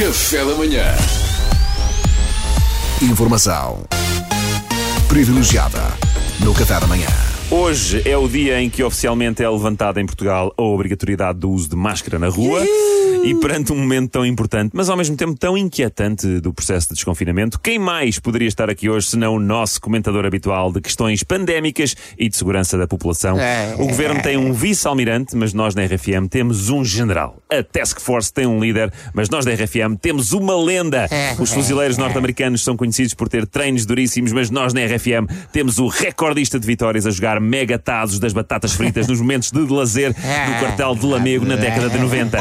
Café da manhã. Informação privilegiada no Café da Manhã. Hoje é o dia em que oficialmente é levantada em Portugal a obrigatoriedade do uso de máscara na rua. E perante um momento tão importante, mas ao mesmo tempo tão inquietante do processo de desconfinamento, quem mais poderia estar aqui hoje senão o nosso comentador habitual de questões pandémicas e de segurança da população? O governo tem um vice-almirante, mas nós na RFM temos um general. A Task Force tem um líder, mas nós da RFM temos uma lenda. Os fuzileiros norte-americanos são conhecidos por ter treinos duríssimos, mas nós na RFM temos o recordista de vitórias a jogar mega tazos das batatas fritas nos momentos de lazer no quartel de Lamego na década de 90.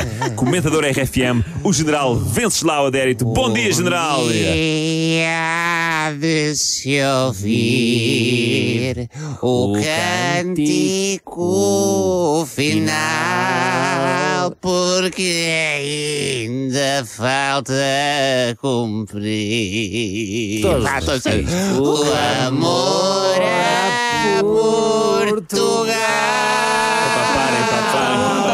Comentador RFM, o general Venceslau Adérito. Bom dia, general! De se ouvir o cântico final, porque ainda falta cumprir. Vá, todos juntos. O amor a Portugal. Parem, papá.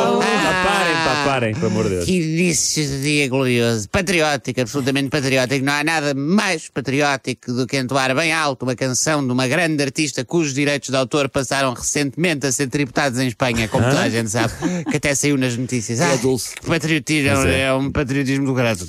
Parem, pelo amor de Deus. Que início de dia glorioso, patriótico, absolutamente patriótico. Não há nada mais patriótico do que entoar bem alto uma canção de uma grande artista cujos direitos de autor passaram recentemente a ser tributados em Espanha, como toda a gente sabe, que até saiu nas notícias. Ah, que patriotismo, é. é. um patriotismo do caralho.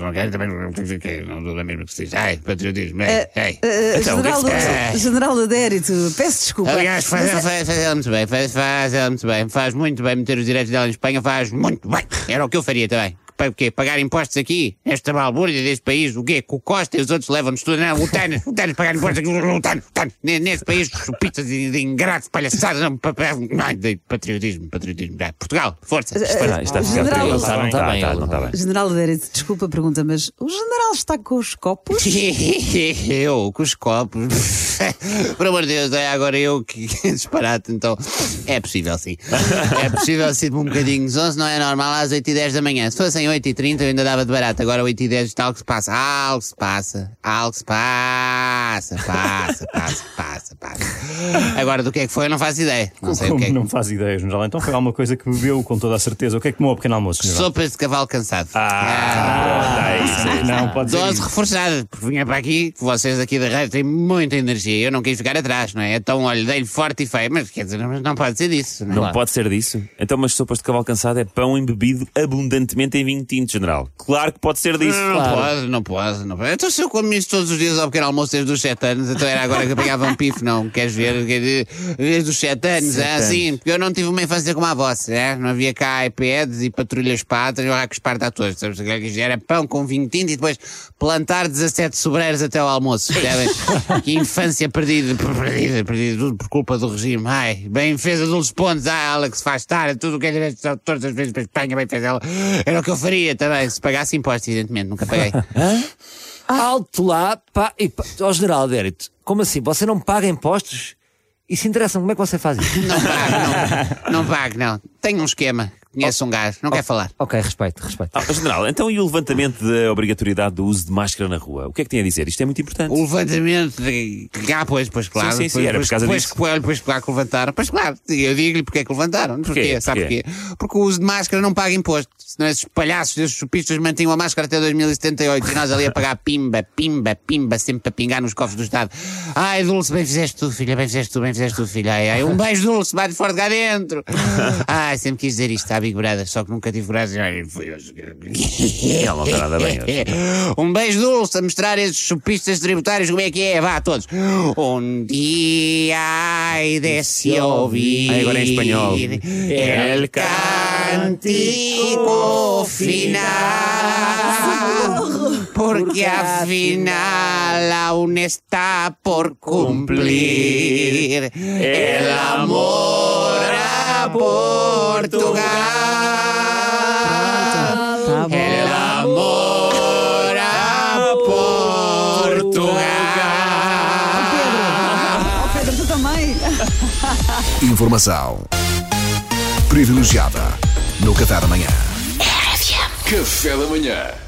Não quero também, não dou a mesma que se diz. Ai, patriotismo, é, é. Uh, Então, é general, Adérito, peço desculpa. Aliás, faz, é- faz, faz ela muito bem, faz, faz ela muito bem, faz muito bem meter os direitos dela em Espanha, faz muito bem. Era o que eu faria também. Para o quê? Pagar impostos aqui? Esta balbúrdia deste país, o quê? Com o Costa e os outros levam-nos tudo. Não, o Tânis, o Tânis pagar impostos aqui, o Tânis, o Neste país, chupitas de, de ingratos, palhaçadas, não, pa- pa- não, de patriotismo, patriotismo. Portugal, força. Ah, isto está General- perigoso. Não Não está bem, não está bem. General Adérito, desculpa a pergunta, mas o general está com os copos? eu, com os copos. Por amor de Deus, é agora eu que disparate, então. É possível sim. É possível ser um bocadinho. 11 não é normal às 8 e 10 da manhã. Se fossem 8 e 30 eu ainda dava de barato. Agora 8 e 10 está algo que se passa. Algo se passa. Algo se passa. Passa, passa, passa, passa. Agora do que é que foi eu não faço ideia. Não sei o Como que é. que- não faz ideia, general. Então foi alguma coisa que bebeu com toda a certeza. O que é que tomou ao pequeno almoço, general? Sopas de cavalo cansado. Ah, isso, é isso. Não, pode ser Dose reforçada, porque vinha para aqui, vocês aqui da rádio têm muita energia. Eu não quis ficar atrás, não é? Então, olha, dei-lhe forte e feio, mas quer dizer, mas não pode ser disso, não é? Não pode ser disso. Então, mas sopas de cavalo cansado é pão embebido abundantemente em vinho tinto, general. Claro que pode ser disso. Não, não pode, não pode, não pode. Então se eu como isso todos os dias ao pequeno almoço desde os 7 anos, então era agora que apanhava um pife, não? Queres ver? Desde os 7 anos, é assim, porque eu não tive uma infância como a vossa, é? Não havia cá iPads e patrulhas patas e o parta a todos. Sabes? Era pão com vinho tinto e depois plantar 17 sobreiros até ao almoço, percebem? que infância perdida, perdida, perdida, tudo por culpa do regime. Ai, bem fez a Dulce Pontes, ai, ela que se faz estar, tudo o que é direito, todas as vezes para a Espanha, bem fez ela. Era o que eu faria também, se pagasse impostos, evidentemente, nunca paguei. Alto lá, pá, e pá, ó general Adérito, como assim? Você não paga impostos? E se interessa, como é que você faz isso? Não pago, não, não pago, não. Tenho um esquema, conheço um gajo, não quer faar. ok, respeito, respeito. Ah, general, então e o levantamento da obrigatoriedade do uso de máscara na rua? O que é que tem a dizer? Isto é muito importante. O levantamento de. Ah, pois, pois, claro. Sim, sim, sim, Pois- era por causa pois, disso. Pois, pois, claro que levantaram. Pois, claro, eu digo-lhe porque é que levantaram. Porquê? Porquê? Sabe Porquê? porquê? Porque o uso de máscara não paga imposto. Senão esses palhaços, esses chupistas mantinham a máscara até 2078 e nós ali a pagar pimba, pimba, pimba, sempre a pingar nos cofres do Estado. Ai, Dulce, bem fizeste tu, filha, bem fizeste tu, bem fizeste tu, filha. Ai, ai, um beijo, Dulce, bate forte cá dentro. Ai, sempre quis dizer isto à Big Brother, só que nunca tive coragem. Ele não está nada bem hoje. Um beijo dulce a mostrar esses chupistas tributários como é que é. Vá, todos. Um dia ai de se ouvir. Ai, agora em espanhol. El cántico final. Porque afinal aún está por cumplir el amor a Portugal. El amor a Portugal. Oh, Pedro, tu também. Informação privilegiada no Café da Manhã. Café da manhã.